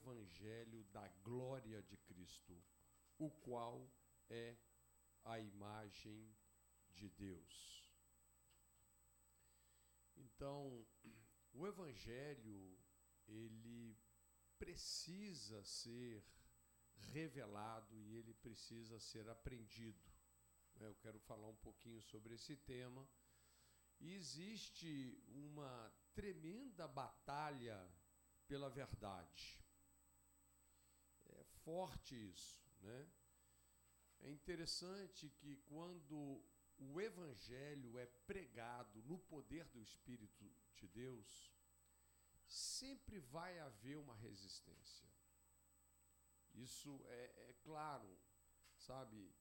evangelho da glória de Cristo, o qual é a imagem de Deus. Então, o evangelho ele precisa ser revelado e ele precisa ser aprendido. Eu quero falar um pouquinho sobre esse tema. E existe uma tremenda batalha pela verdade. Forte isso, né? É interessante que quando o evangelho é pregado no poder do Espírito de Deus, sempre vai haver uma resistência. Isso é, é claro, sabe?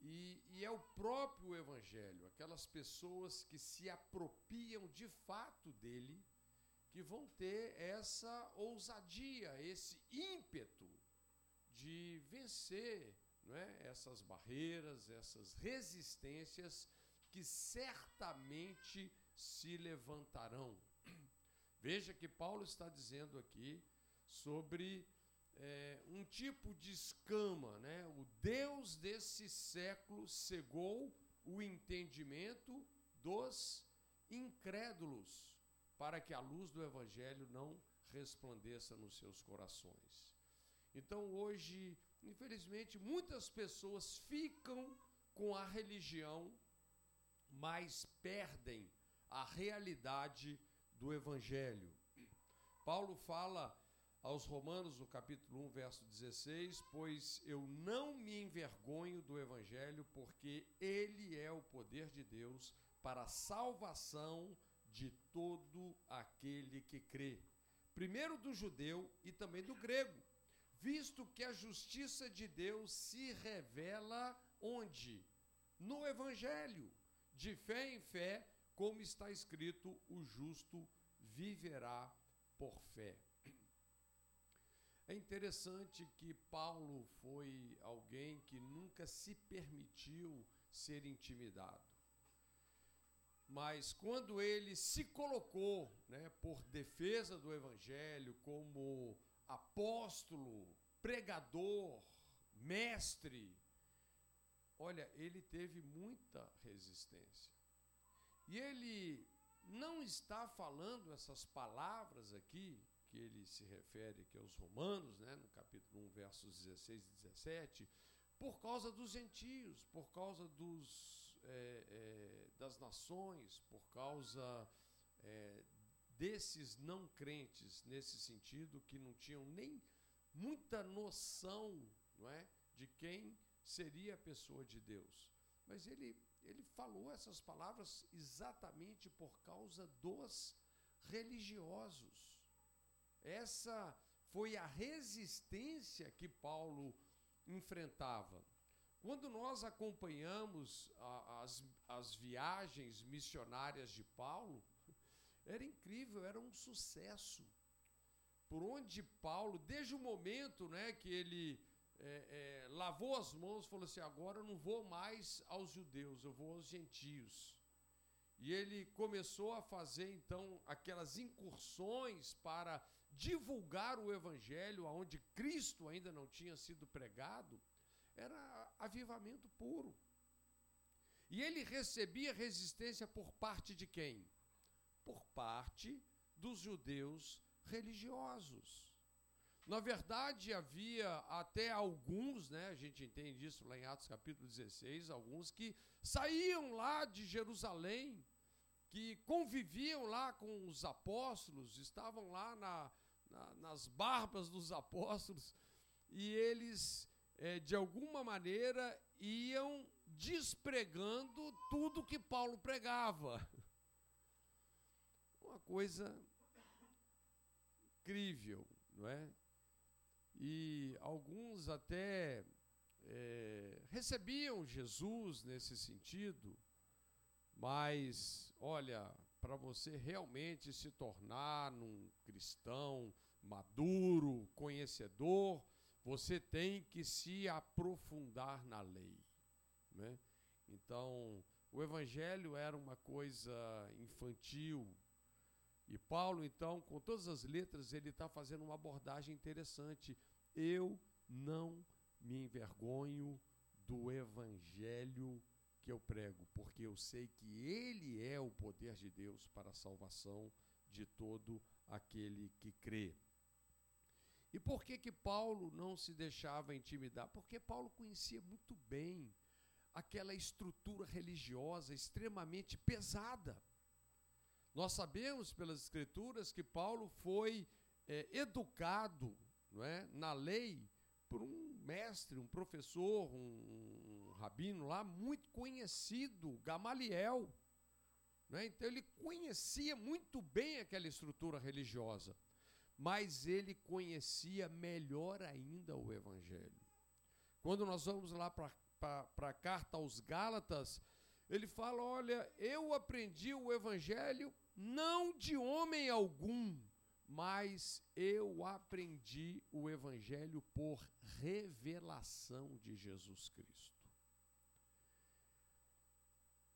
E, e, é o próprio Evangelho, aquelas pessoas que se apropriam de fato dele, que vão ter essa ousadia, esse ímpeto de vencer não é? essas barreiras, essas resistências que certamente se levantarão. Veja que Paulo está dizendo aqui sobre é, um tipo de escama, né? O Deus desse século cegou o entendimento dos incrédulos, para que a luz do Evangelho não resplandeça nos seus corações. Então, hoje, infelizmente, muitas pessoas ficam com a religião, mas perdem a realidade do Evangelho. Paulo fala aos Romanos, no capítulo 1, verso 16: Pois eu não me envergonho do Evangelho, porque ele é o poder de Deus para a salvação de todo aquele que crê. Primeiro do judeu e também do grego, visto que a justiça de Deus se revela onde? No Evangelho, de fé em fé, como está escrito: o justo viverá por fé. É interessante que Paulo foi alguém que nunca se permitiu ser intimidado. Mas quando ele se colocou, né, por defesa do evangelho, como apóstolo, pregador, mestre, olha, ele teve muita resistência. E ele não está falando essas palavras aqui que ele se refere aqui aos romanos, né, no capítulo 1, versos 16 e 17, por causa dos gentios, por causa dos, é, é, das nações, por causa é, desses não crentes, nesse sentido, que não tinham nem muita noção não é, de quem seria a pessoa de Deus. Mas ele, ele falou essas palavras exatamente por causa dos religiosos essa foi a resistência que Paulo enfrentava. Quando nós acompanhamos as, as viagens missionárias de Paulo, era incrível, era um sucesso. Por onde Paulo, desde o momento né, que ele é, é, lavou as mãos, falou assim: agora eu não vou mais aos judeus, eu vou aos gentios. E ele começou a fazer então aquelas incursões para divulgar o evangelho aonde Cristo ainda não tinha sido pregado. Era avivamento puro. E ele recebia resistência por parte de quem? Por parte dos judeus religiosos. Na verdade, havia até alguns, né, a gente entende isso lá em Atos capítulo 16, alguns que saíam lá de Jerusalém, que conviviam lá com os apóstolos, estavam lá na, na, nas barbas dos apóstolos, e eles, é, de alguma maneira, iam despregando tudo que Paulo pregava. Coisa incrível, não é? e alguns até é, recebiam Jesus nesse sentido, mas olha, para você realmente se tornar um cristão maduro, conhecedor, você tem que se aprofundar na lei. Né? Então, o evangelho era uma coisa infantil, E Paulo, então, com todas as letras, ele está fazendo uma abordagem interessante. Eu não me envergonho do evangelho que eu prego, porque eu sei que ele é o poder de Deus para a salvação de todo aquele que crê. E por que que Paulo não se deixava intimidar? Porque Paulo conhecia muito bem aquela estrutura religiosa extremamente pesada. Nós sabemos pelas escrituras que Paulo foi é, educado não é, na lei por um mestre, um professor, um, um rabino lá muito conhecido, Gamaliel. Né? Então ele conhecia muito bem aquela estrutura religiosa, mas ele conhecia melhor ainda o Evangelho. Quando nós vamos lá para a carta aos Gálatas, ele fala: Olha, eu aprendi o Evangelho não de homem algum, mas eu aprendi o Evangelho por revelação de Jesus Cristo.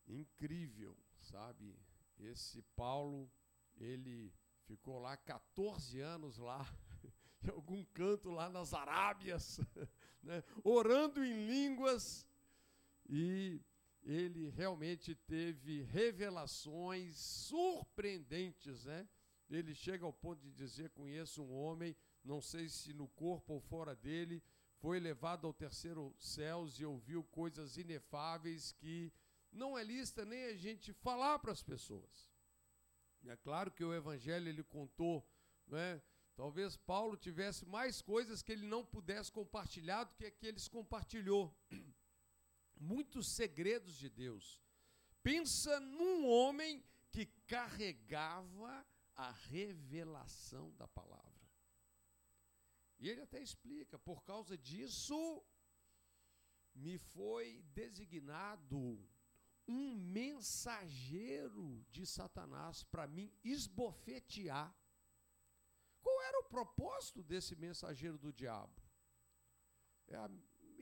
Incrível, sabe? Esse Paulo, ele ficou lá 14 anos lá, em algum canto lá nas Arábias, né, orando em línguas, e ele realmente teve revelações surpreendentes, né? Ele chega ao ponto de dizer: Conheço um homem, não sei se no corpo ou fora dele, foi levado ao terceiro céus e ouviu coisas inefáveis que não é lista nem a gente falar para as pessoas. É claro que o Evangelho ele contou, né? Talvez Paulo tivesse mais coisas que ele não pudesse compartilhar do que aqueles compartilhou muitos segredos de Deus. Pensa num homem que carregava a revelação da palavra. E ele até explica: por causa disso, me foi designado um mensageiro de Satanás para mim esbofetear. Qual era o propósito desse mensageiro do diabo? É a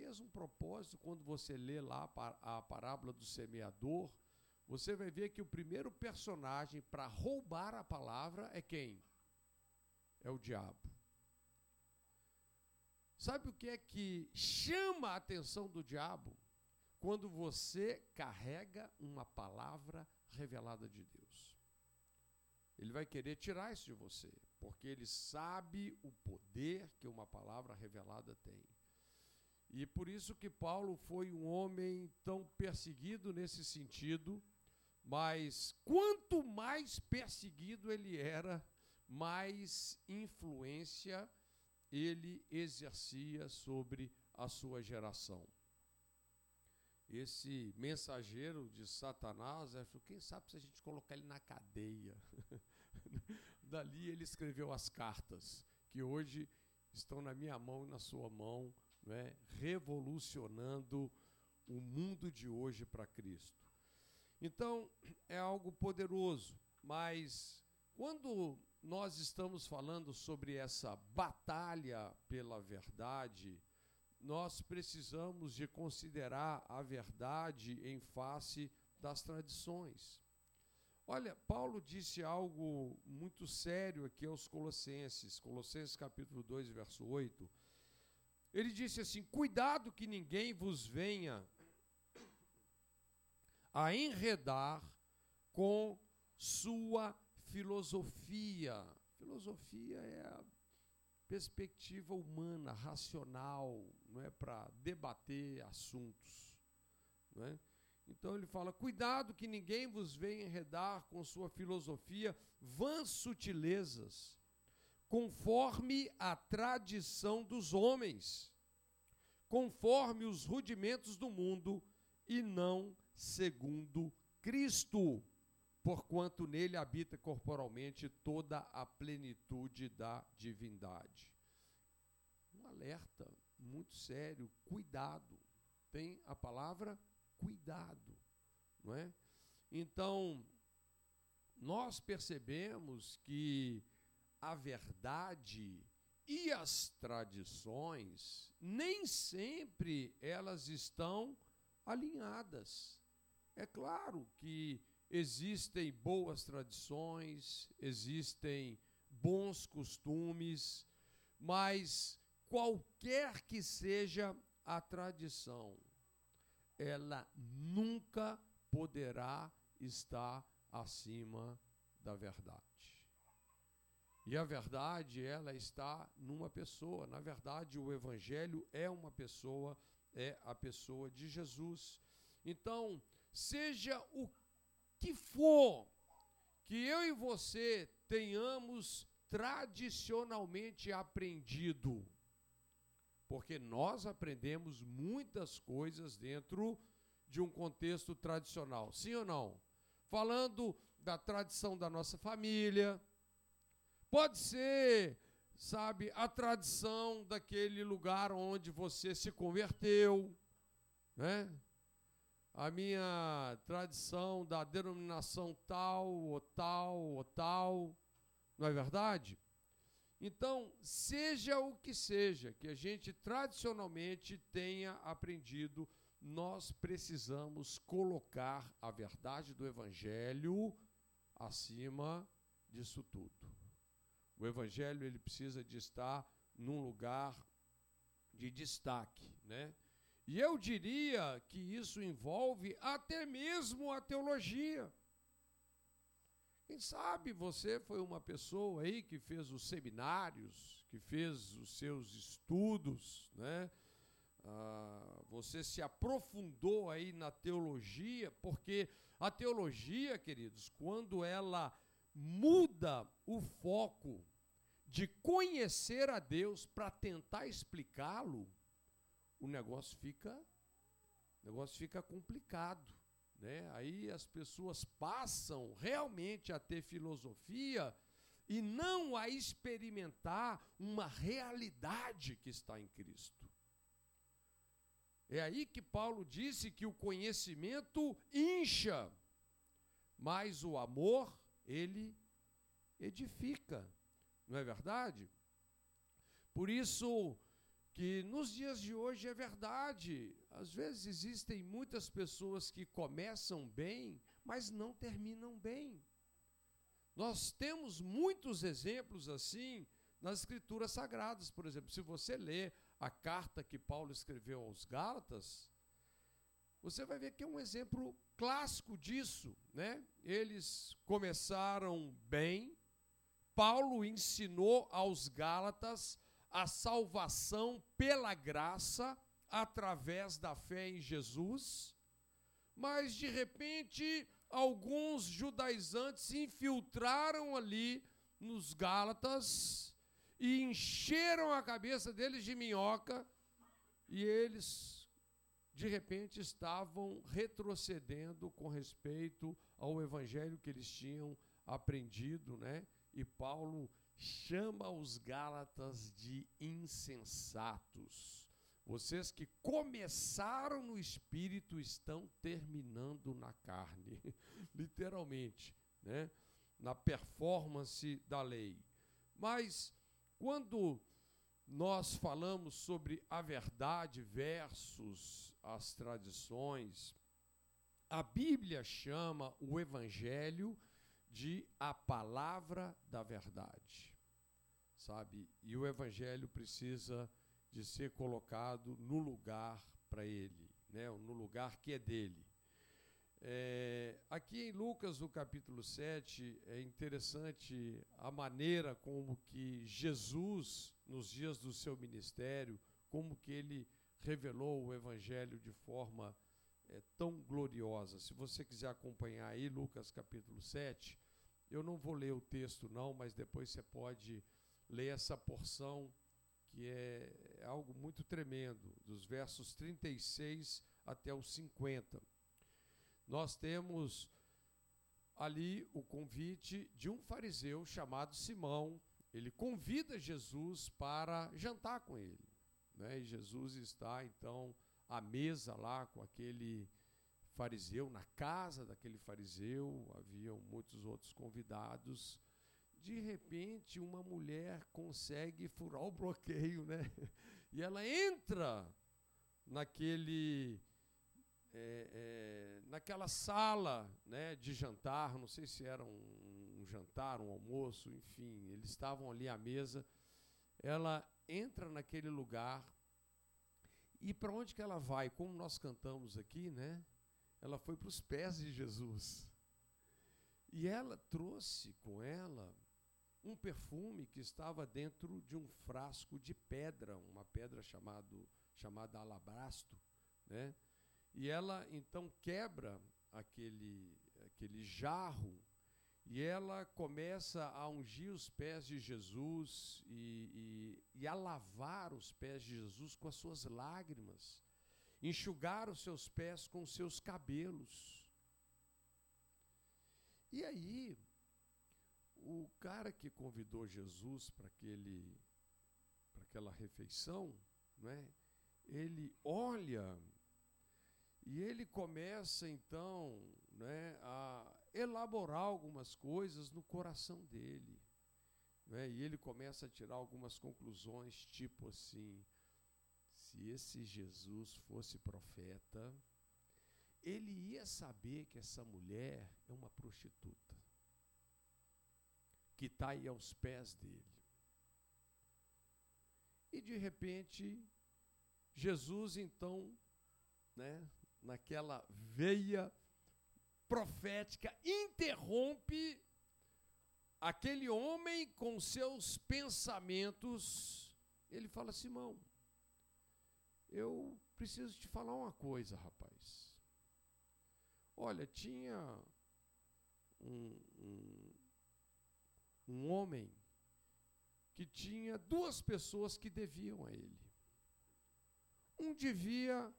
mesmo propósito, quando você lê lá a parábola do semeador, você vai ver que o primeiro personagem para roubar a palavra é quem? É o diabo. Sabe o que é que chama a atenção do diabo? Quando você carrega uma palavra revelada de Deus. Ele vai querer tirar isso de você, porque ele sabe o poder que uma palavra revelada tem. E por isso que Paulo foi um homem tão perseguido nesse sentido, mas quanto mais perseguido ele era, mais influência ele exercia sobre a sua geração. Esse mensageiro de Satanás, quem sabe se a gente colocar ele na cadeia. Dali ele escreveu as cartas, que hoje estão na minha mão e na sua mão, né, revolucionando o mundo de hoje para Cristo. Então, é algo poderoso, mas quando nós estamos falando sobre essa batalha pela verdade, nós precisamos de considerar a verdade em face das tradições. Olha, Paulo disse algo muito sério aqui aos Colossenses, Colossenses capítulo 2, verso 8. Ele disse assim: Cuidado que ninguém vos venha a enredar com sua filosofia. Filosofia é a perspectiva humana, racional, não é para debater assuntos, não é? Então ele fala: cuidado que ninguém vos venha enredar com sua filosofia vãs sutilezas conforme a tradição dos homens, conforme os rudimentos do mundo, e não segundo Cristo, porquanto nele habita corporalmente toda a plenitude da divindade. Um alerta muito sério, cuidado. Tem a palavra cuidado, não é? Então, nós percebemos que a verdade e as tradições nem sempre elas estão alinhadas. É claro que existem boas tradições, existem bons costumes, mas qualquer que seja a tradição, ela nunca poderá estar acima da verdade. E a verdade, ela está numa pessoa. Na verdade, o evangelho é uma pessoa, é a pessoa de Jesus. Então, seja o que for que eu e você tenhamos tradicionalmente aprendido, porque nós aprendemos muitas coisas dentro de um contexto tradicional, sim ou não? Falando da tradição da nossa família, pode ser, sabe, a tradição daquele lugar onde você se converteu, né? a minha tradição da denominação tal, ou tal, ou tal, não é verdade? Então, seja o que seja que a gente tradicionalmente tenha aprendido, nós precisamos colocar a verdade do Evangelho acima disso tudo. O Evangelho ele precisa de estar num lugar de destaque, né? E eu diria que isso envolve até mesmo a teologia. Quem sabe você foi uma pessoa aí que fez os seminários, que fez os seus estudos, né? Ah, você se aprofundou aí na teologia, porque a teologia, queridos, quando ela muda o foco de conhecer a Deus para tentar explicá-lo, o negócio fica, o negócio fica complicado. Né? Aí as pessoas passam realmente a ter filosofia e não a experimentar uma realidade que está em Cristo. É aí que Paulo disse que o conhecimento incha, mas o amor, ele edifica. Não é verdade? Por isso, que nos dias de hoje é verdade. Às vezes existem muitas pessoas que começam bem, mas não terminam bem. Nós temos muitos exemplos assim nas Escrituras Sagradas. Por exemplo, se você ler a carta que Paulo escreveu aos Gálatas, você vai ver que é um exemplo clássico disso, né? Eles começaram bem. Paulo ensinou aos Gálatas a salvação pela graça através da fé em Jesus, mas de repente alguns judaizantes se infiltraram ali nos Gálatas e encheram a cabeça deles de minhoca e eles de repente estavam retrocedendo com respeito ao evangelho que eles tinham aprendido, né? E Paulo chama os Gálatas de insensatos. Vocês que começaram no espírito estão terminando na carne, literalmente, né? na performance da lei. Mas quando nós falamos sobre a verdade versus as tradições, a Bíblia chama o evangelho de a palavra da verdade. Sabe? E o evangelho precisa de ser colocado no lugar para ele, né? no lugar que é dele. É, aqui em Lucas, no capítulo 7, é interessante a maneira como que Jesus, nos dias do seu ministério, como que ele revelou o evangelho de forma é, tão gloriosa. Se você quiser acompanhar aí, Lucas capítulo 7, eu não vou ler o texto, não, mas depois você pode ler essa porção, que é, é algo muito tremendo, dos versos 36 até os 50. Nós temos ali o convite de um fariseu chamado Simão. Ele convida Jesus para jantar com ele. Né? E Jesus está, então, à mesa lá com aquele fariseu, na casa daquele fariseu, haviam muitos outros convidados. De repente, uma mulher consegue furar o bloqueio, né? E ela entra naquele é, é, naquela sala né, de jantar, não sei se era um, um jantar, um almoço, enfim, eles estavam ali à mesa. Ela entra naquele lugar e para onde que ela vai? Como nós cantamos aqui, né? Ela foi para os pés de Jesus. E ela trouxe com ela um perfume que estava dentro de um frasco de pedra, uma pedra chamado, chamada alabastro, né? E ela então quebra aquele, aquele jarro e ela começa a ungir os pés de Jesus e, e, e, a lavar os pés de Jesus com as suas lágrimas, enxugar os seus pés com os seus cabelos. E aí, o cara que convidou Jesus para aquele para aquela refeição, né, ele olha e ele começa então né, a elaborar algumas coisas no coração dele. Né, e ele começa a tirar algumas conclusões, tipo assim: se esse Jesus fosse profeta, ele ia saber que essa mulher é uma prostituta, que está aí aos pés dele. E de repente, Jesus então, né, naquela veia profética, interrompe aquele homem com seus pensamentos. Ele fala: Simão, eu preciso te falar uma coisa, rapaz. Olha, tinha um, um, um homem que tinha duas pessoas que deviam a ele. Um devia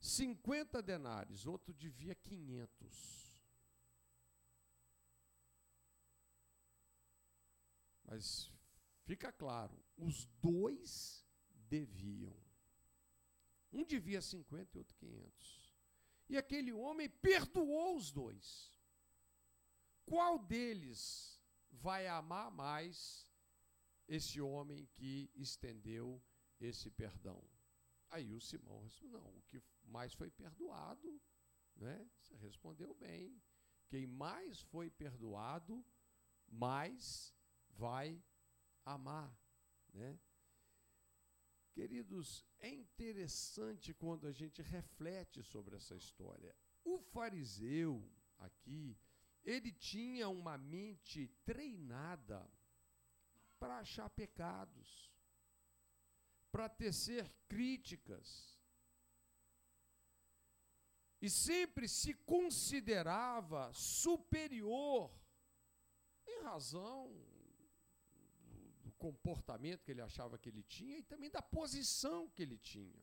50 denários, outro devia 500. Mas fica claro, os dois deviam. Um devia 50 e outro 500. E aquele homem perdoou os dois. Qual deles vai amar mais esse homem que estendeu esse perdão? Aí o Simão respondeu: não, o que mais foi perdoado, né? Você respondeu bem. Quem mais foi perdoado, mais vai amar, né? Queridos, é interessante quando a gente reflete sobre essa história. O fariseu aqui, ele tinha uma mente treinada para achar pecados para tecer críticas. E sempre se considerava superior em razão comportamento que ele achava que ele tinha e também da posição que ele tinha.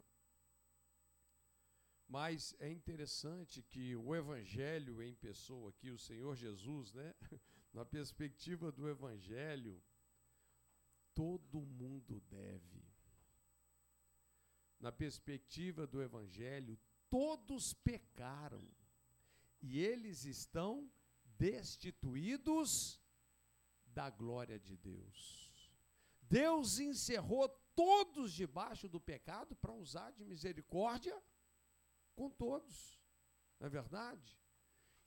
Mas é interessante que o Evangelho em pessoa aqui, o Senhor Jesus, né, na perspectiva do Evangelho, todo mundo deve na perspectiva do Evangelho, todos pecaram e eles estão destituídos da glória de Deus. Deus encerrou todos debaixo do pecado para usar de misericórdia com todos, não é verdade?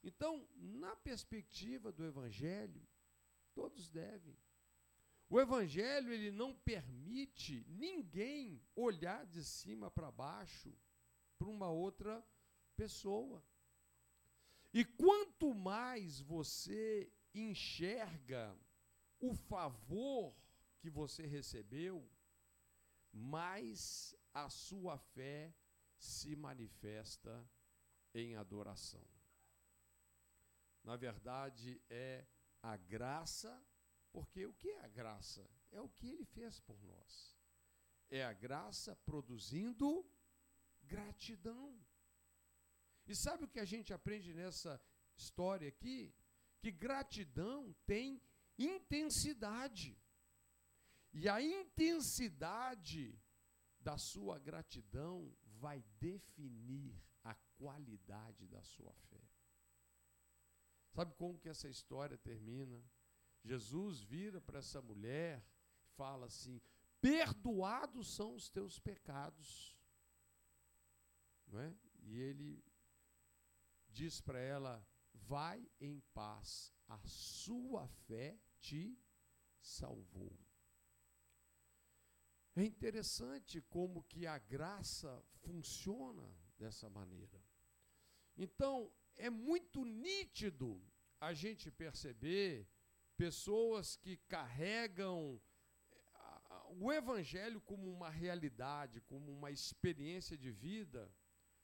Então, na perspectiva do Evangelho, todos devem. O evangelho ele não permite ninguém olhar de cima para baixo para uma outra pessoa. E quanto mais você enxerga o favor que você recebeu, mais a sua fé se manifesta em adoração. Na verdade, é a graça porque o que é a graça? É o que ele fez por nós. É a graça produzindo gratidão. E sabe o que a gente aprende nessa história aqui? Que gratidão tem intensidade. E a intensidade da sua gratidão vai definir a qualidade da sua fé. Sabe como que essa história termina? Jesus vira para essa mulher e fala assim: Perdoados são os teus pecados. Não é? E ele diz para ela: vai em paz, a sua fé te salvou. É interessante como que a graça funciona dessa maneira. Então, é muito nítido a gente perceber pessoas que carregam o evangelho como uma realidade, como uma experiência de vida,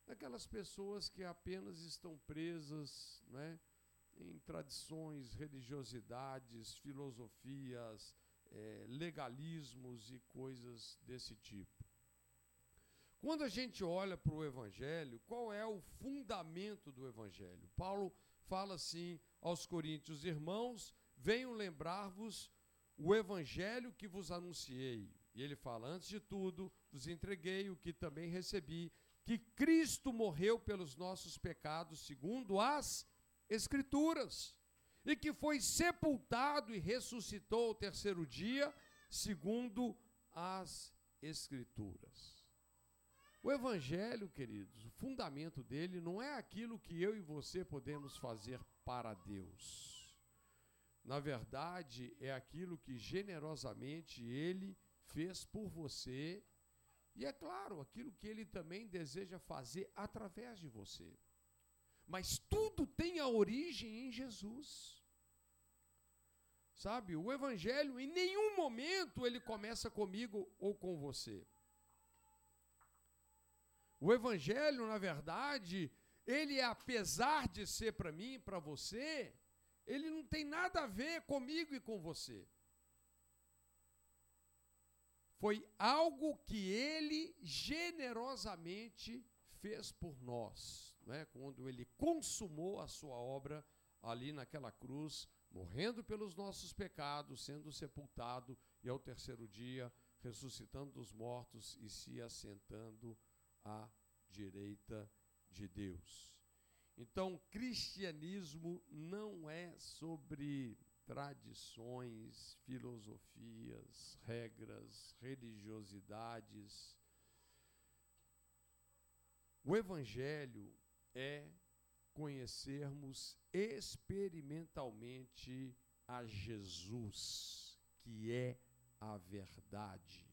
daquelas pessoas que apenas estão presas, né, em tradições, religiosidades, filosofias, é, legalismos e coisas desse tipo. Quando a gente olha para o Evangelho, qual é o fundamento do Evangelho? Paulo fala assim aos Coríntios: Irmãos, venham lembrar-vos o Evangelho que vos anunciei. E ele fala: Antes de tudo, vos entreguei o que também recebi, que Cristo morreu pelos nossos pecados, segundo as Escrituras e que foi sepultado e ressuscitou ao terceiro dia, segundo as Escrituras. O Evangelho, queridos, o fundamento dele não é aquilo que eu e você podemos fazer para Deus. Na verdade, é aquilo que generosamente ele fez por você, e é claro, aquilo que ele também deseja fazer através de você. Mas tudo tem a origem em Jesus. Sabe, o evangelho em nenhum momento ele começa comigo ou com você. O evangelho, na verdade, ele apesar de ser para mim e para você, ele não tem nada a ver comigo e com você. Foi algo que ele generosamente fez por nós, né? quando ele consumou a sua obra ali naquela cruz morrendo pelos nossos pecados, sendo sepultado e ao terceiro dia ressuscitando dos mortos e se assentando à direita de Deus. Então, cristianismo não é sobre tradições, filosofias, regras, religiosidades. O Evangelho é conhecermos experimentalmente a Jesus, que é a verdade,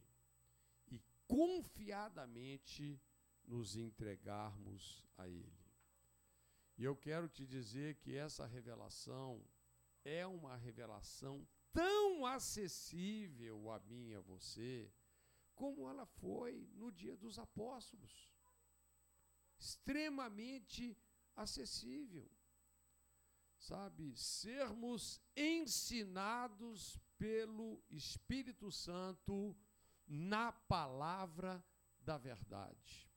e confiadamente nos entregarmos a Ele. E eu quero te dizer que essa revelação é uma revelação tão acessível a mim e a você, como ela foi no dia dos apóstolos. Extremamente acessível. Sabe, sermos ensinados pelo Espírito Santo na palavra da verdade.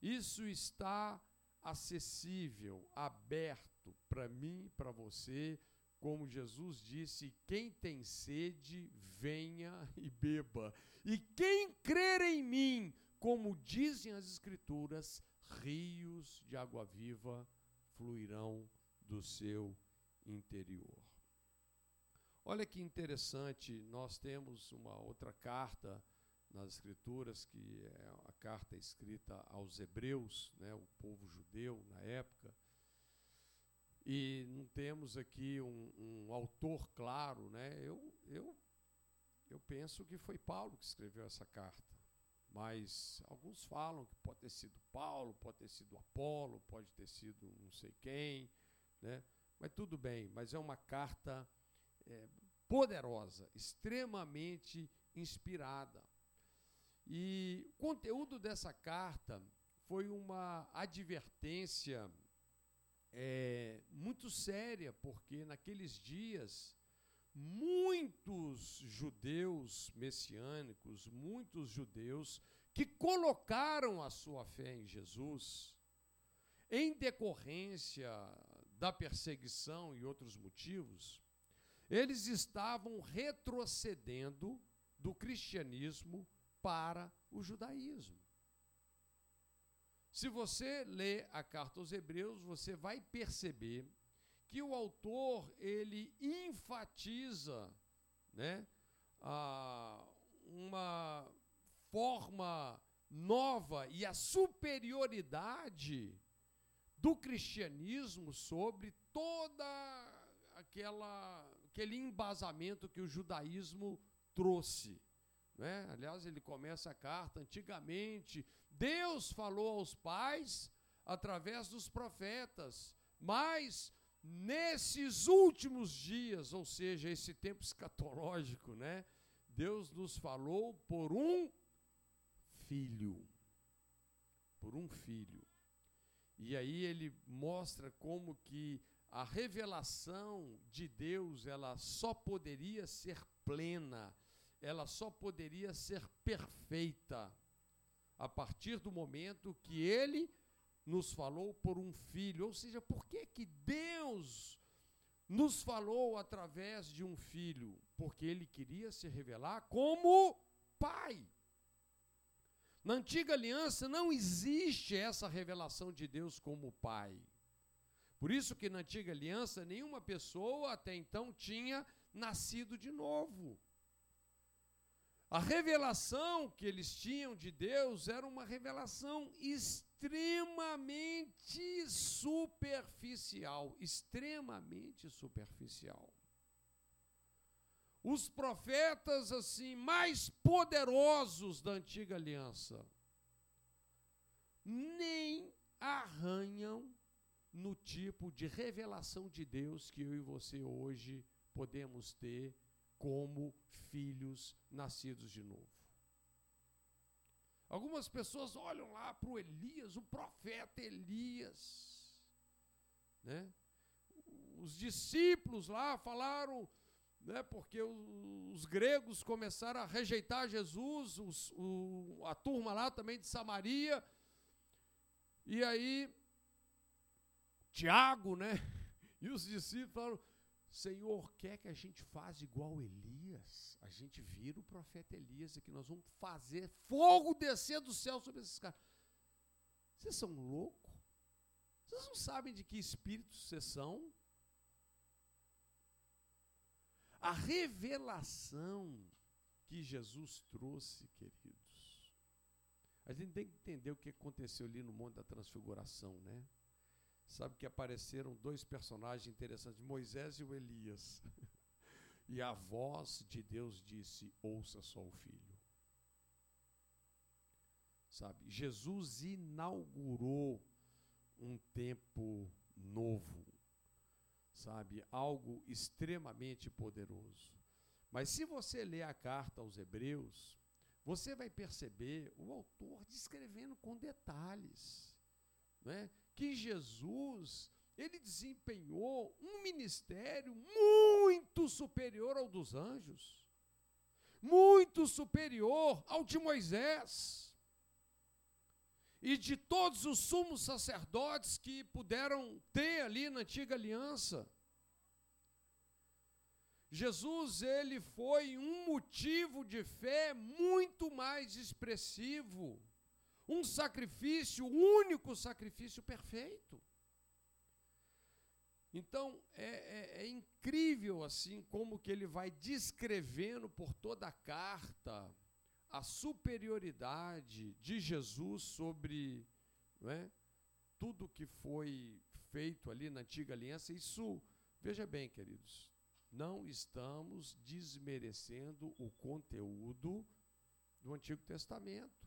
Isso está acessível, aberto para mim, para você, como Jesus disse: quem tem sede, venha e beba. E quem crer em mim, como dizem as Escrituras, rios de água viva fluirão do seu interior. Olha que interessante, nós temos uma outra carta nas Escrituras, que é a carta escrita aos Hebreus, né, o povo judeu na época. E não temos aqui um, um autor claro, né? Eu, eu, eu penso que foi Paulo que escreveu essa carta. Mas alguns falam que pode ter sido Paulo, pode ter sido Apolo, pode ter sido não sei quem, né? Mas tudo bem, mas é uma carta é, poderosa, extremamente inspirada. E o conteúdo dessa carta foi uma advertência é, muito séria, porque naqueles dias muitos judeus messiânicos, muitos judeus que colocaram a sua fé em Jesus, em decorrência da perseguição e outros motivos, eles estavam retrocedendo do cristianismo para o judaísmo. Se você lê a carta aos Hebreus, você vai perceber que o autor ele enfatiza né, a, uma forma nova e a superioridade do cristianismo sobre toda aquela aquele embasamento que o judaísmo trouxe. Né? Aliás, ele começa a carta antigamente. Deus falou aos pais através dos profetas, mas nesses últimos dias, ou seja, esse tempo escatológico, né? Deus nos falou por um filho. Por um filho. E aí ele mostra como que a revelação de Deus, ela só poderia ser plena, ela só poderia ser perfeita a partir do momento que ele nos falou por um filho. Ou seja, por que que Deus nos falou através de um filho? Porque ele queria se revelar como pai. Na antiga aliança não existe essa revelação de Deus como pai. Por isso que na antiga aliança nenhuma pessoa até então tinha nascido de novo. A revelação que eles tinham de Deus era uma revelação extremamente superficial, extremamente superficial. Os profetas assim mais poderosos da antiga aliança nem arranham no tipo de revelação de Deus que eu e você hoje podemos ter como filhos nascidos de novo. Algumas pessoas olham lá para o Elias, o profeta Elias. Né? Os discípulos lá falaram, né, porque os, os gregos começaram a rejeitar Jesus, os, o, a turma lá também de Samaria. E aí, Tiago, né? E os discípulos falaram: Senhor, quer que a gente faça igual Elias? A gente vira o profeta Elias aqui, nós vamos fazer fogo descer do céu sobre esses caras. Vocês são loucos? Vocês não sabem de que espírito vocês são? A revelação que Jesus trouxe, queridos. A gente tem que entender o que aconteceu ali no Monte da Transfiguração, né? Sabe que apareceram dois personagens interessantes, Moisés e o Elias. e a voz de Deus disse: Ouça só o filho. Sabe, Jesus inaugurou um tempo novo, sabe, algo extremamente poderoso. Mas se você ler a carta aos Hebreus, você vai perceber o autor descrevendo com detalhes, né? Que Jesus ele desempenhou um ministério muito superior ao dos anjos, muito superior ao de Moisés e de todos os sumos sacerdotes que puderam ter ali na antiga aliança. Jesus, ele foi um motivo de fé muito mais expressivo um sacrifício, o único sacrifício perfeito. Então, é, é, é, incrível assim como que ele vai descrevendo por toda a carta a superioridade de Jesus sobre é, tudo que foi feito ali na antiga aliança. Isso, veja bem, queridos, não estamos desmerecendo o conteúdo do Antigo Testamento.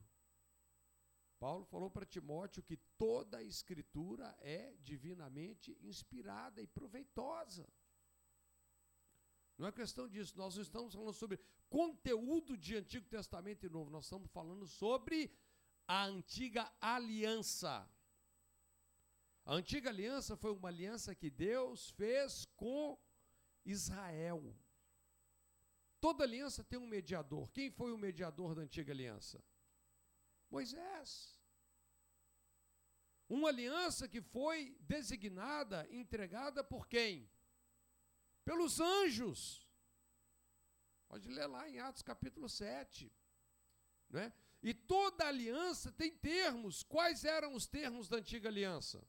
Paulo falou para Timóteo que toda a escritura é divinamente inspirada e proveitosa. Não é questão disso, nós não estamos falando sobre conteúdo de Antigo Testamento e Novo, nós estamos falando sobre a antiga aliança. A antiga aliança foi uma aliança que Deus fez com Israel. Toda aliança tem um mediador. Quem foi o mediador da antiga aliança? Moisés. Uma aliança que foi designada, entregada por quem? Pelos anjos. Pode ler lá em Atos capítulo 7. Né? E toda aliança tem termos. Quais eram os termos da antiga aliança?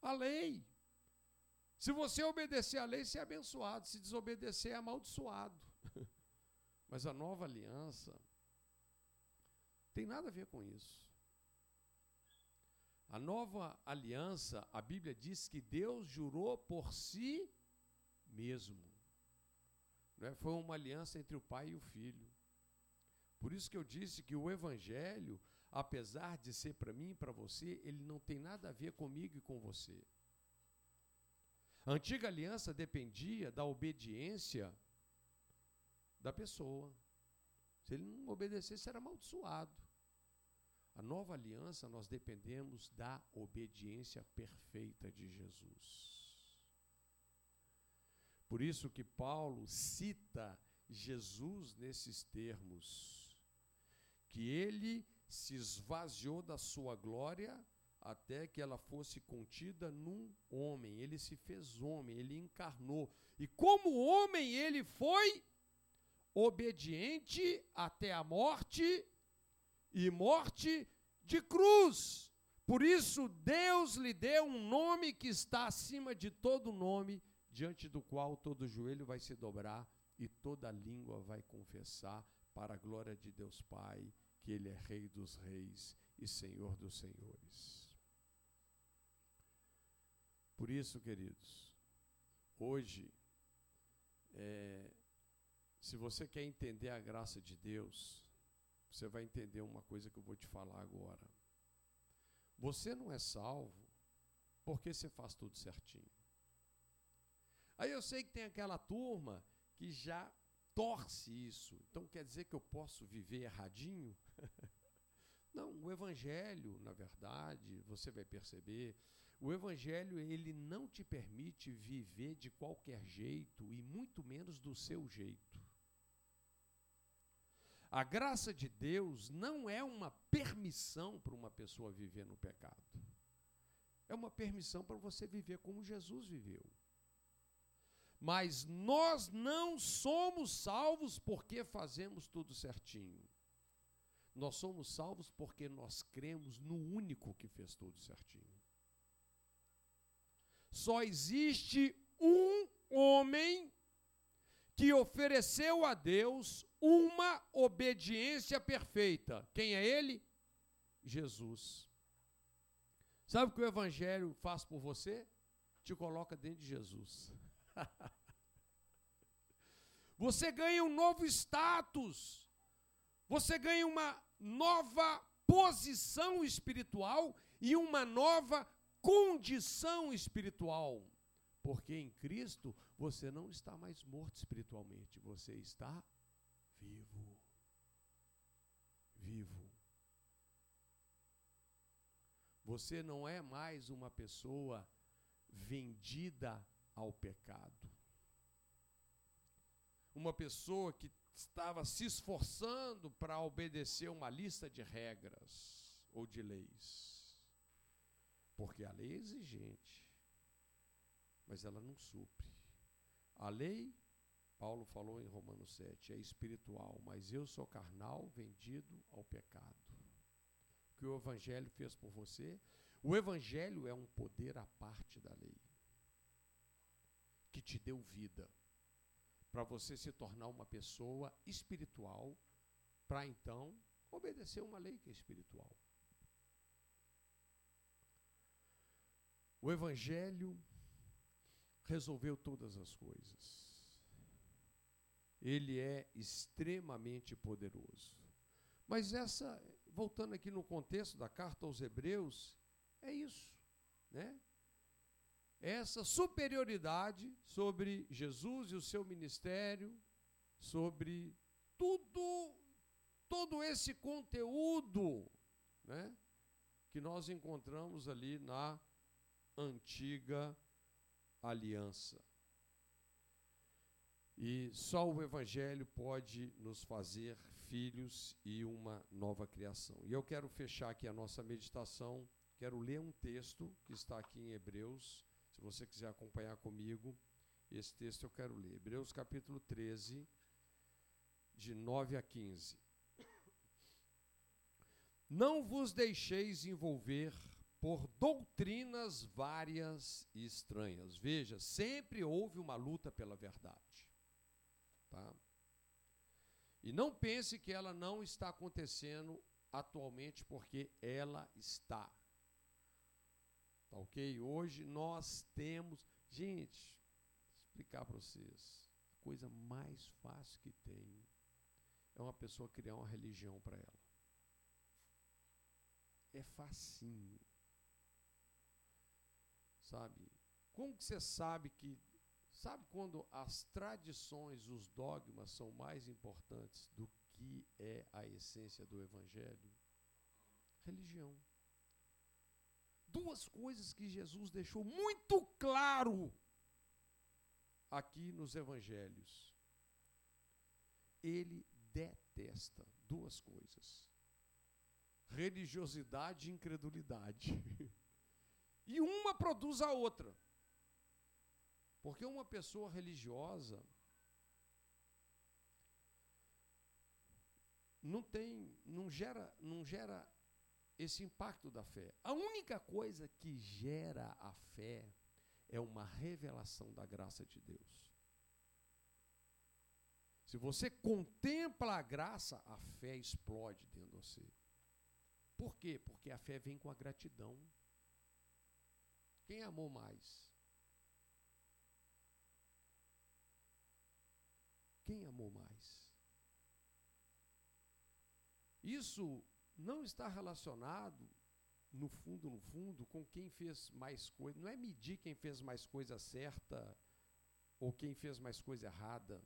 A lei. Se você obedecer à lei, você é abençoado. Se desobedecer, é amaldiçoado. Mas a nova aliança tem nada a ver com isso. A nova aliança, a Bíblia diz que Deus jurou por si mesmo. Né? Foi uma aliança entre o pai e o filho. Por isso que eu disse que o Evangelho, apesar de ser para mim e para você, ele não tem nada a ver comigo e com você. A antiga aliança dependia da obediência da pessoa. Se ele não obedecesse, era amaldiçoado. A nova aliança, nós dependemos da obediência perfeita de Jesus. Por isso que Paulo cita Jesus nesses termos, que ele se esvaziou da sua glória até que ela fosse contida num homem. Ele se fez homem, ele encarnou. E como homem, ele foi obediente até a morte e morte de cruz. Por isso, Deus lhe deu um nome que está acima de todo nome, diante do qual todo joelho vai se dobrar e toda língua vai confessar para a glória de Deus Pai, que Ele é Rei dos Reis e Senhor dos Senhores. Por isso, queridos, hoje, é, se você quer entender a graça de Deus, você vai entender uma coisa que eu vou te falar agora. Você não é salvo porque você faz tudo certinho. Aí eu sei que tem aquela turma que já torce isso. Então quer dizer que eu posso viver erradinho? não, o evangelho, na verdade, você vai perceber, o evangelho ele não te permite viver de qualquer jeito e muito menos do seu jeito. A graça de Deus não é uma permissão para uma pessoa viver no pecado. É uma permissão para você viver como Jesus viveu. Mas nós não somos salvos porque fazemos tudo certinho. Nós somos salvos porque nós cremos no único que fez tudo certinho. Só existe um homem que ofereceu a Deus uma obediência perfeita. Quem é ele? Jesus. Sabe o que o Evangelho faz por você? Te coloca dentro de Jesus. você ganha um novo status. Você ganha uma nova posição espiritual e uma nova condição espiritual. Porque em Cristo você não está mais morto espiritualmente, você está vivo. Vivo. Você não é mais uma pessoa vendida ao pecado. Uma pessoa que estava se esforçando para obedecer uma lista de regras ou de leis. Porque a lei é exigente mas ela não supre. A lei, Paulo falou em Romanos 7, é espiritual, mas eu sou carnal, vendido ao pecado. O que o Evangelho fez por você? O Evangelho é um poder à parte da lei, que te deu vida, para você se tornar uma pessoa espiritual, para então obedecer uma lei que é espiritual. O Evangelho resolveu todas as coisas. Ele é extremamente poderoso. Mas essa, voltando aqui no contexto da carta aos Hebreus, é isso, né? Essa superioridade sobre Jesus e o seu ministério, sobre tudo, todo esse conteúdo, né? Que nós encontramos ali na antiga aliança. E só o Evangelho pode nos fazer filhos e uma nova criação. E eu quero fechar aqui a nossa meditação. Quero ler um texto que está aqui em Hebreus. Se você quiser acompanhar comigo, esse texto eu quero ler. Hebreus capítulo 13, de 9 a 15. Não vos deixeis envolver por doutrinas várias e estranhas. Veja, sempre houve uma luta pela verdade. Tá? E não pense que ela não está acontecendo atualmente, porque ela está. Tá ok? Hoje nós temos. Gente, explicar para vocês. A coisa mais fácil que tem é uma pessoa criar uma religião para ela. É facinho. Sabe? Como que você sabe que. Sabe quando as tradições, os dogmas são mais importantes do que é a essência do Evangelho? Religião. Duas coisas que Jesus deixou muito claro aqui nos Evangelhos. Ele detesta duas coisas: religiosidade e incredulidade. e uma produz a outra. Porque uma pessoa religiosa não tem, não gera, não gera esse impacto da fé. A única coisa que gera a fé é uma revelação da graça de Deus. Se você contempla a graça, a fé explode dentro de você. Por quê? Porque a fé vem com a gratidão. Quem amou mais? Quem amou mais? Isso não está relacionado, no fundo, no fundo, com quem fez mais coisa. Não é medir quem fez mais coisa certa ou quem fez mais coisa errada.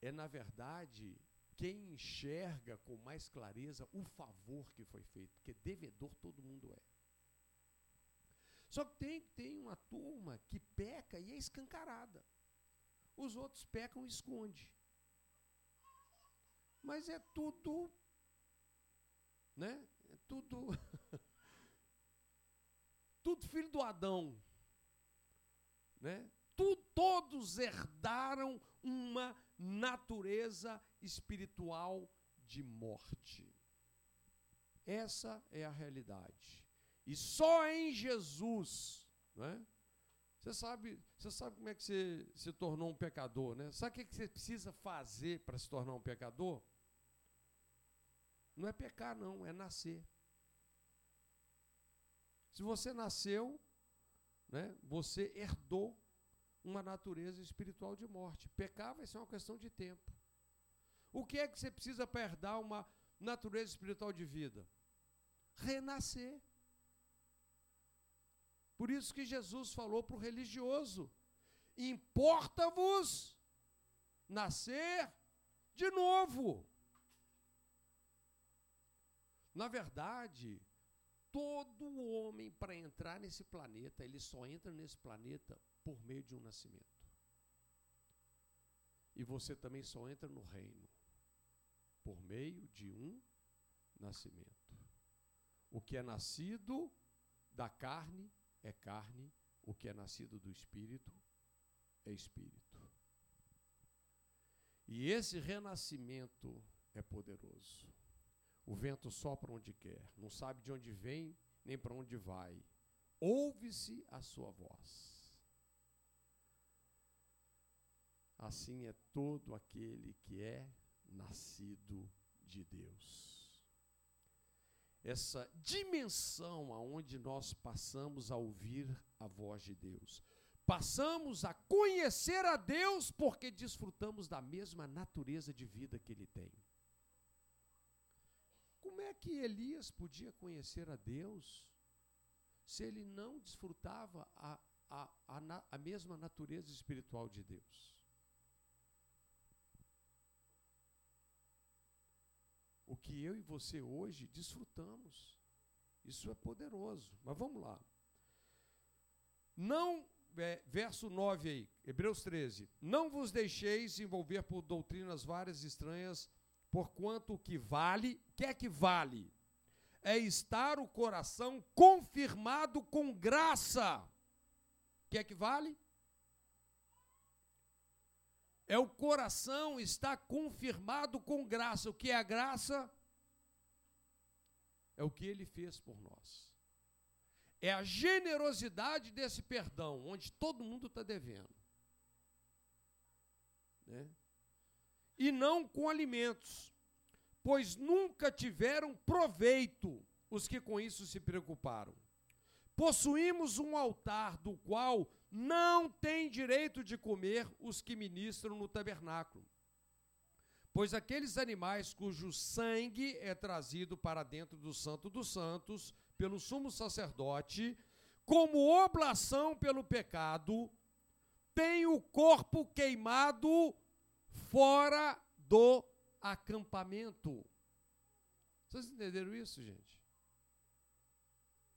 É, na verdade, quem enxerga com mais clareza o favor que foi feito, porque devedor todo mundo é. Só que tem, tem uma turma que peca e é escancarada. Os outros pecam e esconde. Mas é tudo, né? É tudo, tudo filho do Adão, né? Tu, todos herdaram uma natureza espiritual de morte. Essa é a realidade. E só em Jesus, né? Você sabe, você sabe como é que você se tornou um pecador, né? Sabe o que você precisa fazer para se tornar um pecador? Não é pecar, não, é nascer. Se você nasceu, né, você herdou uma natureza espiritual de morte. Pecar vai ser uma questão de tempo. O que é que você precisa para herdar uma natureza espiritual de vida? Renascer. Por isso que Jesus falou para o religioso: importa-vos nascer de novo. Na verdade, todo homem, para entrar nesse planeta, ele só entra nesse planeta por meio de um nascimento. E você também só entra no reino por meio de um nascimento. O que é nascido da carne é carne, o que é nascido do espírito é espírito. E esse renascimento é poderoso. O vento sopra onde quer, não sabe de onde vem nem para onde vai. Ouve-se a sua voz. Assim é todo aquele que é nascido de Deus essa dimensão aonde nós passamos a ouvir a voz de Deus. Passamos a conhecer a Deus porque desfrutamos da mesma natureza de vida que ele tem. Como é que Elias podia conhecer a Deus se ele não desfrutava a, a, a, a mesma natureza espiritual de Deus? o que eu e você hoje desfrutamos. Isso é poderoso. Mas vamos lá. Não, é, verso 9 aí, Hebreus 13. Não vos deixeis envolver por doutrinas várias estranhas, porquanto o que vale, o que é que vale? É estar o coração confirmado com graça. O que é que vale? É o coração está confirmado com graça. O que é a graça? É o que ele fez por nós. É a generosidade desse perdão, onde todo mundo está devendo. Né? E não com alimentos, pois nunca tiveram proveito os que com isso se preocuparam. possuímos um altar do qual não tem direito de comer os que ministram no tabernáculo. Pois aqueles animais cujo sangue é trazido para dentro do Santo dos Santos pelo sumo sacerdote, como oblação pelo pecado, tem o corpo queimado fora do acampamento. Vocês entenderam isso, gente?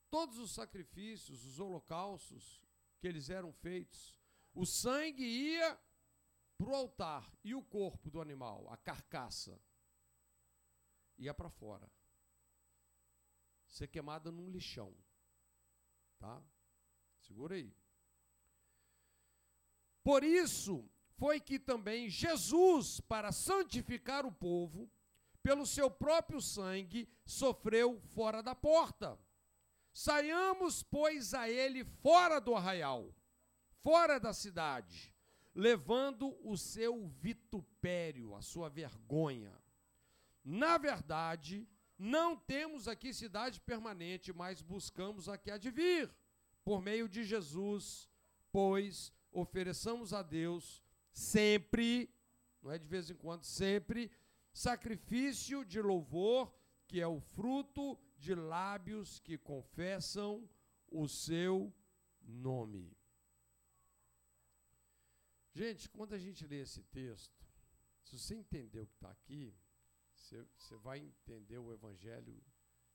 Todos os sacrifícios, os holocaustos que eles eram feitos, o sangue ia para o altar e o corpo do animal, a carcaça, ia para fora. Ser queimada num lixão. Tá? Segura aí. Por isso foi que também Jesus, para santificar o povo, pelo seu próprio sangue, sofreu fora da porta. Saiamos, pois, a ele fora do arraial, fora da cidade, levando o seu vitupério, a sua vergonha. Na verdade, não temos aqui cidade permanente, mas buscamos a que há de vir, por meio de Jesus, pois ofereçamos a Deus sempre, não é de vez em quando, sempre, sacrifício de louvor, que é o fruto de lábios que confessam o seu nome. Gente, quando a gente lê esse texto, se você entender o que está aqui, você, você vai entender o Evangelho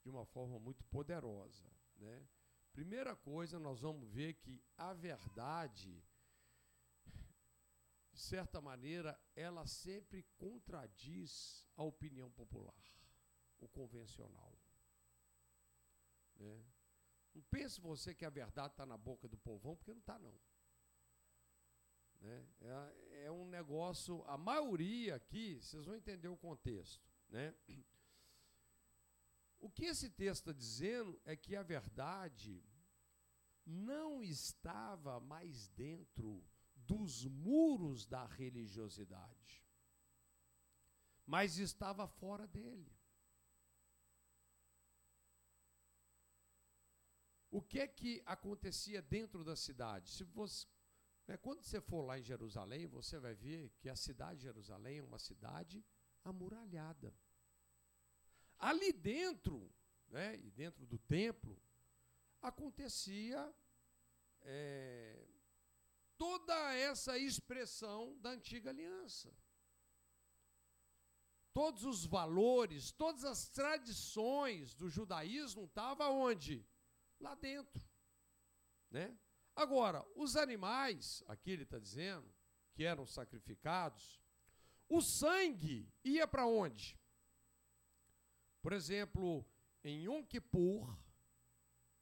de uma forma muito poderosa. Né? Primeira coisa, nós vamos ver que a verdade de certa maneira, ela sempre contradiz a opinião popular, o convencional. Né? Não pense você que a verdade está na boca do povão, porque não está, não. Né? É, é, um negócio, a maioria aqui, vocês vão entender o contexto. Né? O que esse texto está dizendo é que a verdade não estava mais dentro dos muros da religiosidade, mas estava fora dele. O que é que acontecia dentro da cidade? Se você, né, quando você for lá em Jerusalém, você vai ver que a cidade de Jerusalém é uma cidade amuralhada. Ali dentro, né, e dentro do templo, acontecia é, toda essa expressão da antiga aliança. Todos os valores, todas as tradições do judaísmo estavam onde? Lá dentro. Né? Agora, os animais, aqui ele está dizendo, que eram sacrificados, o sangue ia para onde? Por exemplo, em Yom Kippur,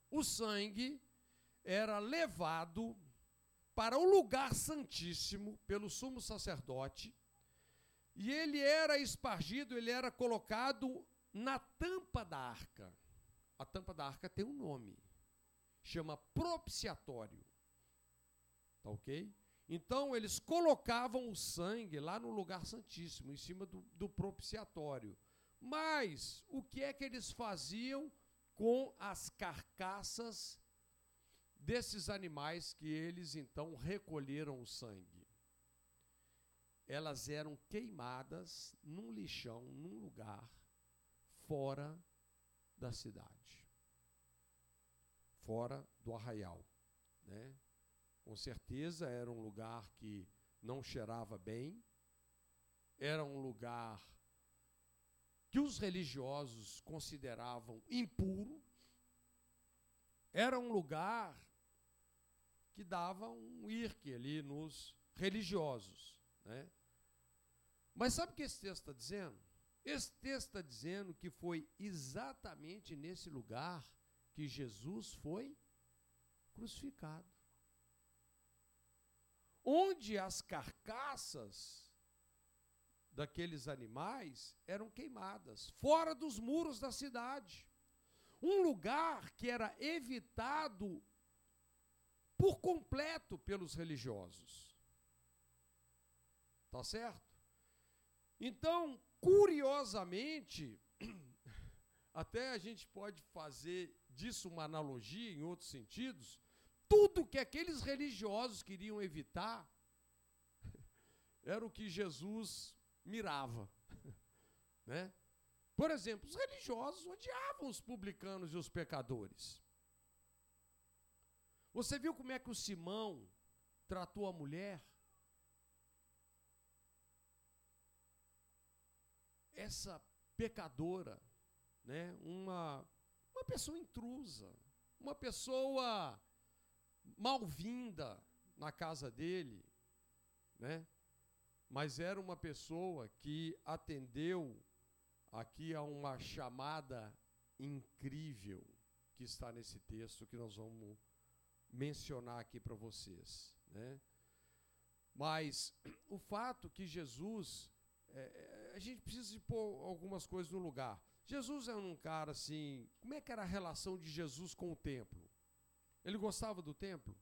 o sangue era levado para o lugar santíssimo pelo sumo sacerdote, e ele era espargido, ele era colocado na tampa da arca. A tampa da arca tem um nome, chama propiciatório. Tá ok? Então eles colocavam o sangue lá no lugar santíssimo, em cima do, do propiciatório. Mas o que é que eles faziam com as carcaças desses animais que eles então recolheram o sangue. Elas eram queimadas num lixão, num lugar fora da cidade, fora do arraial. Né? Com certeza era um lugar que não cheirava bem, era um lugar que os religiosos consideravam impuro, era um lugar que dava um irque ali nos religiosos. Né? Mas sabe o que esse texto está dizendo? Esse texto está dizendo que foi exatamente nesse lugar que Jesus foi crucificado. Onde as carcaças daqueles animais eram queimadas, fora dos muros da cidade. Um lugar que era evitado por completo pelos religiosos. Tá certo? Então, curiosamente, até a gente pode fazer disso uma analogia em outros sentidos. Tudo que aqueles religiosos queriam evitar era o que Jesus mirava, né? Por exemplo, os religiosos odiavam os publicanos e os pecadores. Você viu como é que o Simão tratou a mulher? Essa pecadora, né? Uma uma pessoa intrusa, uma pessoa mal-vinda na casa dele, né? Mas era uma pessoa que atendeu aqui a uma chamada incrível que está nesse texto que nós vamos mencionar aqui para vocês. Né? Mas o fato que Jesus, é, é, a gente precisa de pôr algumas coisas no lugar. Jesus é um cara assim, como é que era a relação de Jesus com o templo? Ele gostava do templo?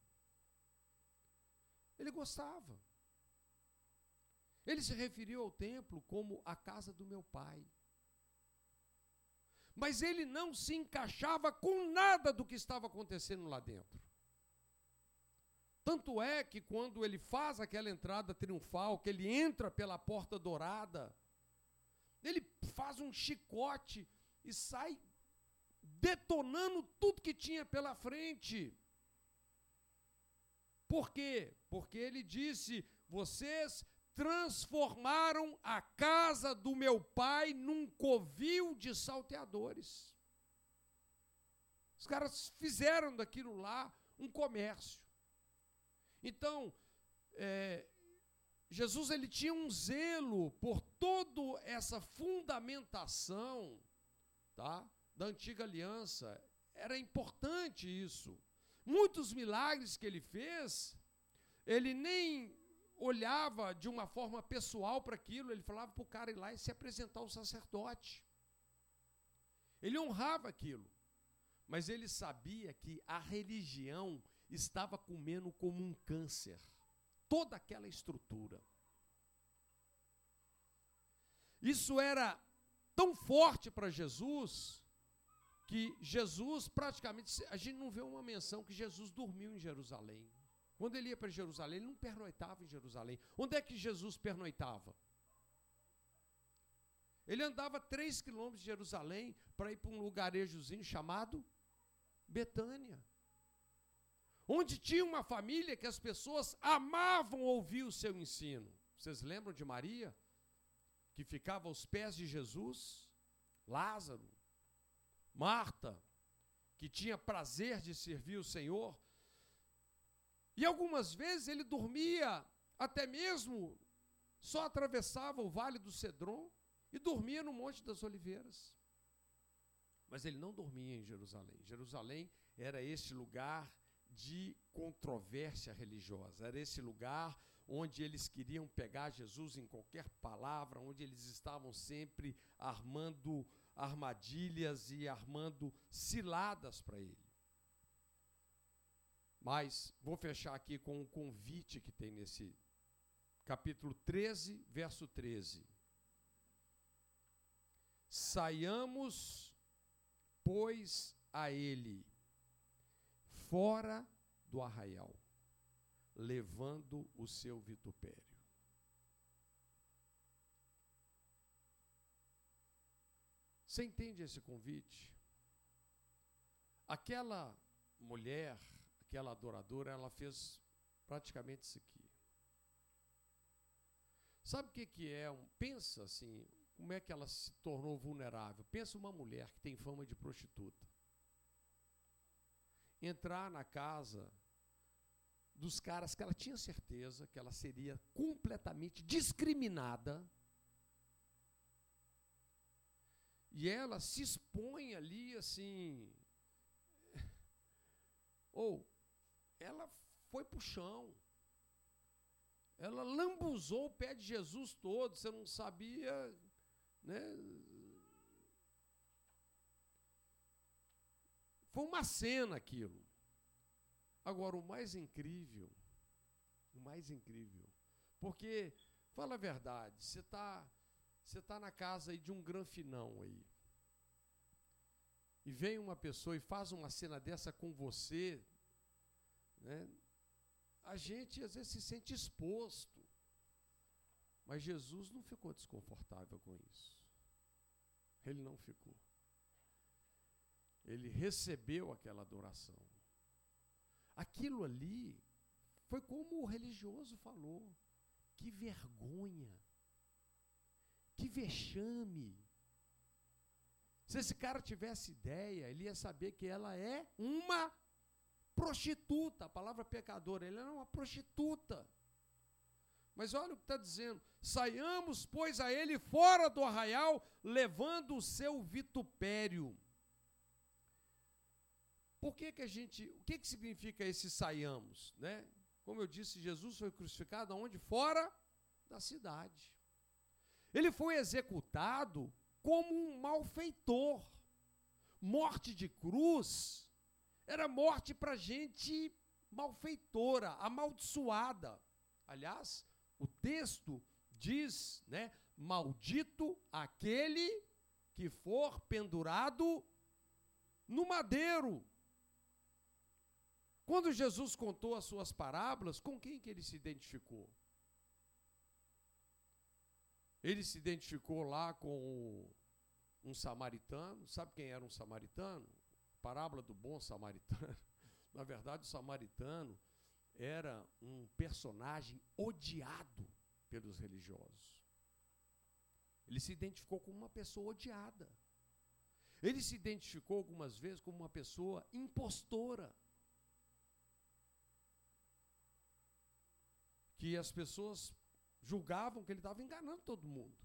Ele gostava. Ele se referiu ao templo como a casa do meu pai. Mas ele não se encaixava com nada do que estava acontecendo lá dentro. Tanto é que quando ele faz aquela entrada triunfal, que ele entra pela porta dourada, ele faz um chicote e sai detonando tudo que tinha pela frente. Por quê? Porque ele disse: vocês transformaram a casa do meu pai num covil de salteadores. Os caras fizeram daquilo lá um comércio. Então, é, Jesus ele tinha um zelo por toda essa fundamentação tá, da antiga aliança. Era importante isso. Muitos milagres que ele fez, ele nem olhava de uma forma pessoal para aquilo, ele falava para o cara ir lá e se apresentar ao sacerdote. Ele honrava aquilo, mas ele sabia que a religião estava comendo como um câncer toda aquela estrutura. Isso era tão forte para Jesus que Jesus praticamente a gente não vê uma menção que Jesus dormiu em Jerusalém. Quando ele ia para Jerusalém, ele não pernoitava em Jerusalém. Onde é que Jesus pernoitava? Ele andava três quilômetros de Jerusalém para ir para um lugarejozinho chamado Betânia. Onde tinha uma família que as pessoas amavam ouvir o seu ensino. Vocês lembram de Maria? Que ficava aos pés de Jesus? Lázaro? Marta? Que tinha prazer de servir o Senhor? E algumas vezes ele dormia, até mesmo só atravessava o vale do Cedron e dormia no Monte das Oliveiras. Mas ele não dormia em Jerusalém. Jerusalém era este lugar de controvérsia religiosa, era esse lugar onde eles queriam pegar Jesus em qualquer palavra, onde eles estavam sempre armando armadilhas e armando ciladas para ele. Mas vou fechar aqui com um convite que tem nesse capítulo 13, verso 13. Saiamos, pois, a ele, fora do arraial, levando o seu vitupério. Você entende esse convite? Aquela mulher aquela adoradora, ela fez praticamente isso aqui. Sabe o que, que é? Um, pensa assim, como é que ela se tornou vulnerável. Pensa uma mulher que tem fama de prostituta. Entrar na casa dos caras que ela tinha certeza que ela seria completamente discriminada. E ela se expõe ali assim. Ou ela foi para o chão. Ela lambuzou o pé de Jesus todo, você não sabia, né? Foi uma cena aquilo. Agora, o mais incrível, o mais incrível, porque, fala a verdade, você está você tá na casa aí de um granfinão aí. e vem uma pessoa e faz uma cena dessa com você, né, a gente às vezes se sente exposto. Mas Jesus não ficou desconfortável com isso. Ele não ficou. Ele recebeu aquela adoração. Aquilo ali foi como o religioso falou. Que vergonha. Que vexame. Se esse cara tivesse ideia, ele ia saber que ela é uma prostituta. A palavra pecadora, ele era uma prostituta. Mas olha o que está dizendo: saiamos, pois, a ele fora do arraial, levando o seu vitupério. Por que, que a gente. O que, que significa esse saiamos? Né? Como eu disse, Jesus foi crucificado aonde? Fora da cidade. Ele foi executado como um malfeitor. Morte de cruz era morte para gente malfeitora, amaldiçoada. Aliás, o texto diz, né? Maldito aquele que for pendurado no madeiro. Quando Jesus contou as suas parábolas, com quem que ele se identificou? Ele se identificou lá com um samaritano. Sabe quem era um samaritano? Parábola do bom samaritano. Na verdade, o samaritano era um personagem odiado pelos religiosos. Ele se identificou como uma pessoa odiada. Ele se identificou algumas vezes como uma pessoa impostora. Que as pessoas julgavam que ele estava enganando todo mundo.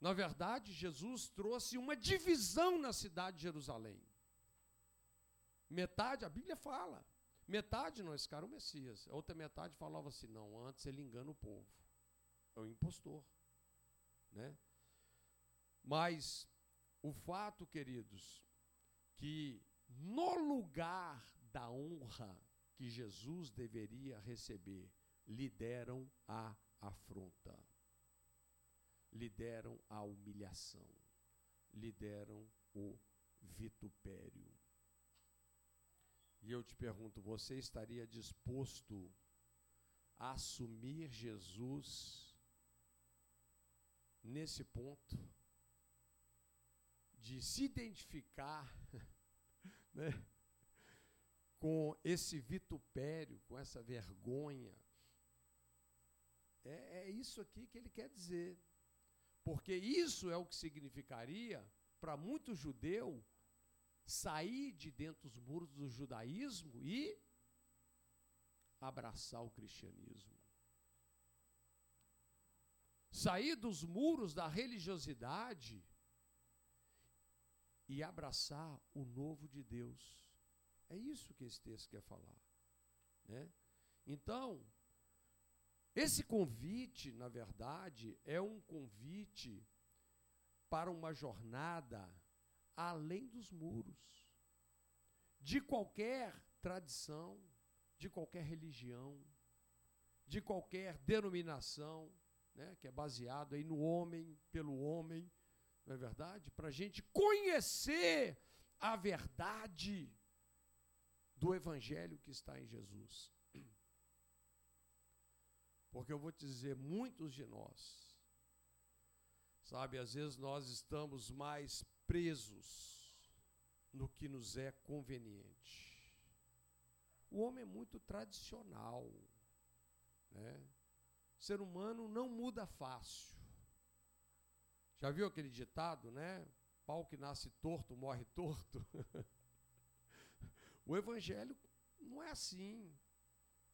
Na verdade, Jesus trouxe uma divisão na cidade de Jerusalém. Metade, a Bíblia fala, metade não, esse cara é o Messias. A outra metade falava assim: não, antes ele engana o povo. É o impostor. Né? Mas o fato, queridos, que no lugar da honra que Jesus deveria receber, lideram a afronta, lideram a humilhação, lideram o vitupério. E eu te pergunto, você estaria disposto a assumir Jesus nesse ponto? De se identificar né, com esse vitupério, com essa vergonha, é, é isso aqui que ele quer dizer. Porque isso é o que significaria, para muito judeu, sair de dentro dos muros do judaísmo e abraçar o cristianismo. Sair dos muros da religiosidade e abraçar o novo de Deus. É isso que esse texto quer falar. Né? Então, esse convite, na verdade, é um convite para uma jornada além dos muros, de qualquer tradição, de qualquer religião, de qualquer denominação, né, que é baseado aí no homem, pelo homem, não é verdade? Para a gente conhecer a verdade do Evangelho que está em Jesus. Porque eu vou te dizer, muitos de nós, sabe, às vezes nós estamos mais presos no que nos é conveniente. O homem é muito tradicional, né? O ser humano não muda fácil. Já viu aquele ditado, né? Pau que nasce torto morre torto. o evangelho não é assim.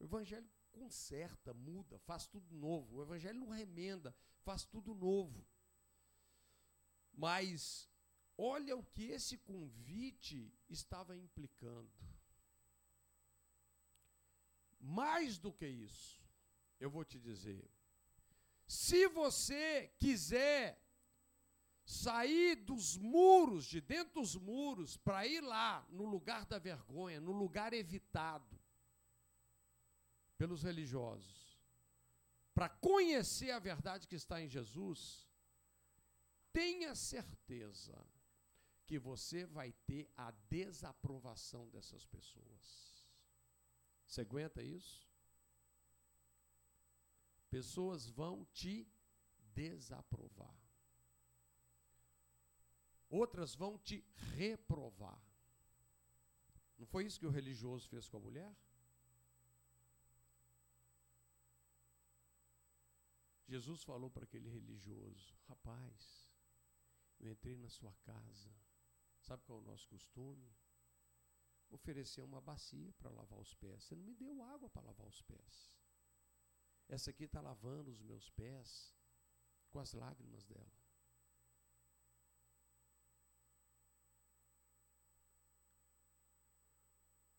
O evangelho conserta, muda, faz tudo novo. O Evangelho não remenda, faz tudo novo. Mas olha o que esse convite estava implicando. Mais do que isso, eu vou te dizer. Se você quiser sair dos muros, de dentro dos muros, para ir lá no lugar da vergonha, no lugar evitado, pelos religiosos, para conhecer a verdade que está em Jesus, tenha certeza que você vai ter a desaprovação dessas pessoas. Você aguenta isso? Pessoas vão te desaprovar. Outras vão te reprovar. Não foi isso que o religioso fez com a mulher? Jesus falou para aquele religioso: Rapaz, eu entrei na sua casa. Sabe qual é o nosso costume? Oferecer uma bacia para lavar os pés. Você não me deu água para lavar os pés. Essa aqui está lavando os meus pés com as lágrimas dela.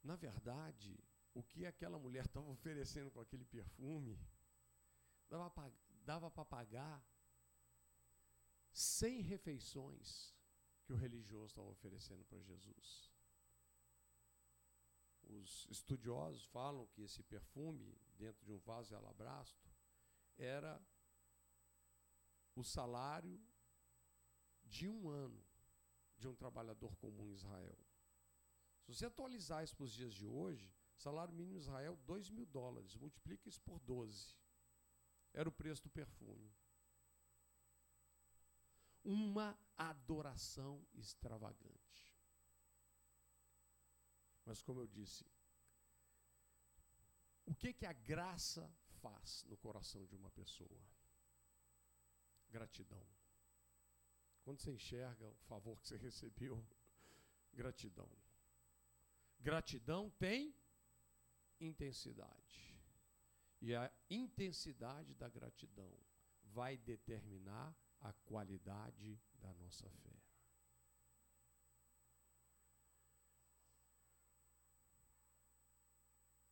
Na verdade, o que aquela mulher estava oferecendo com aquele perfume dava para dava pagar 100 refeições que o religioso estava oferecendo para Jesus. Os estudiosos falam que esse perfume, dentro de um vaso de alabastro, era o salário de um ano de um trabalhador comum em Israel. Se você atualizar isso para os dias de hoje, salário mínimo em Israel, 2 mil dólares. Multiplica isso por 12. Era o preço do perfume. Uma adoração extravagante. Mas, como eu disse, o que, que a graça faz no coração de uma pessoa? Gratidão. Quando você enxerga o favor que você recebeu, gratidão. Gratidão tem intensidade. E a intensidade da gratidão vai determinar a qualidade da nossa fé.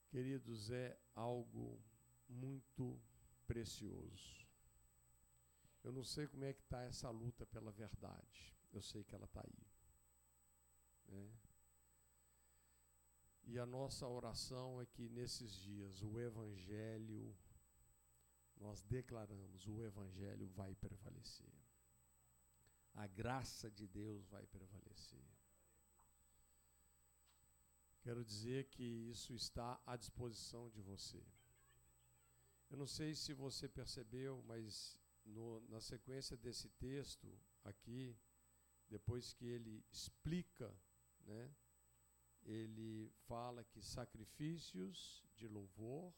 Queridos, é algo muito precioso. Eu não sei como é que está essa luta pela verdade. Eu sei que ela está aí. Né? E a nossa oração é que nesses dias o Evangelho, nós declaramos, o Evangelho vai prevalecer. A graça de Deus vai prevalecer. Quero dizer que isso está à disposição de você. Eu não sei se você percebeu, mas no, na sequência desse texto aqui, depois que ele explica, né, ele fala que sacrifícios de louvor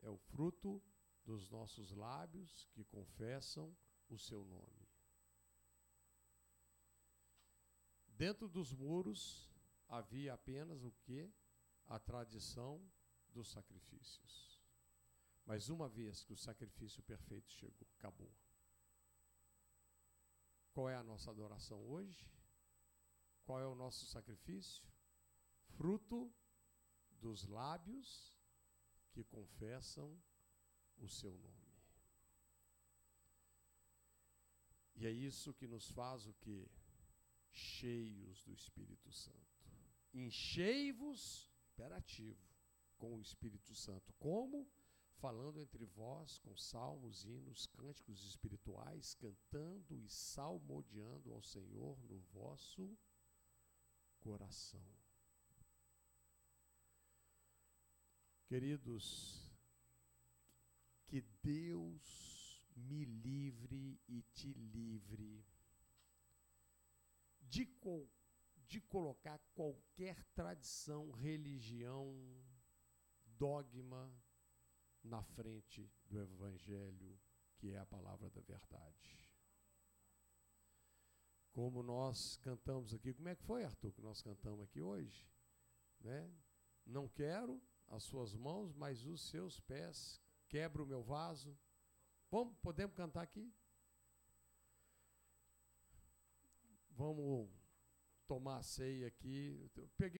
é o fruto dos nossos lábios que confessam o seu nome. Dentro dos muros havia apenas o que? A tradição dos sacrifícios. Mas uma vez que o sacrifício perfeito chegou, acabou. Qual é a nossa adoração hoje? Qual é o nosso sacrifício? Fruto dos lábios que confessam o seu nome. E é isso que nos faz o que? Cheios do Espírito Santo. Enchei-vos, imperativo, com o Espírito Santo. Como? Falando entre vós com salmos, hinos, cânticos espirituais, cantando e salmodiando ao Senhor no vosso coração. Queridos, que Deus me livre e te livre de, de colocar qualquer tradição, religião, dogma na frente do Evangelho, que é a palavra da verdade. Como nós cantamos aqui, como é que foi, Arthur, que nós cantamos aqui hoje? Né? Não quero as suas mãos, mas os seus pés. Quebra o meu vaso. Vamos, podemos cantar aqui? Vamos tomar a ceia aqui. Eu peguei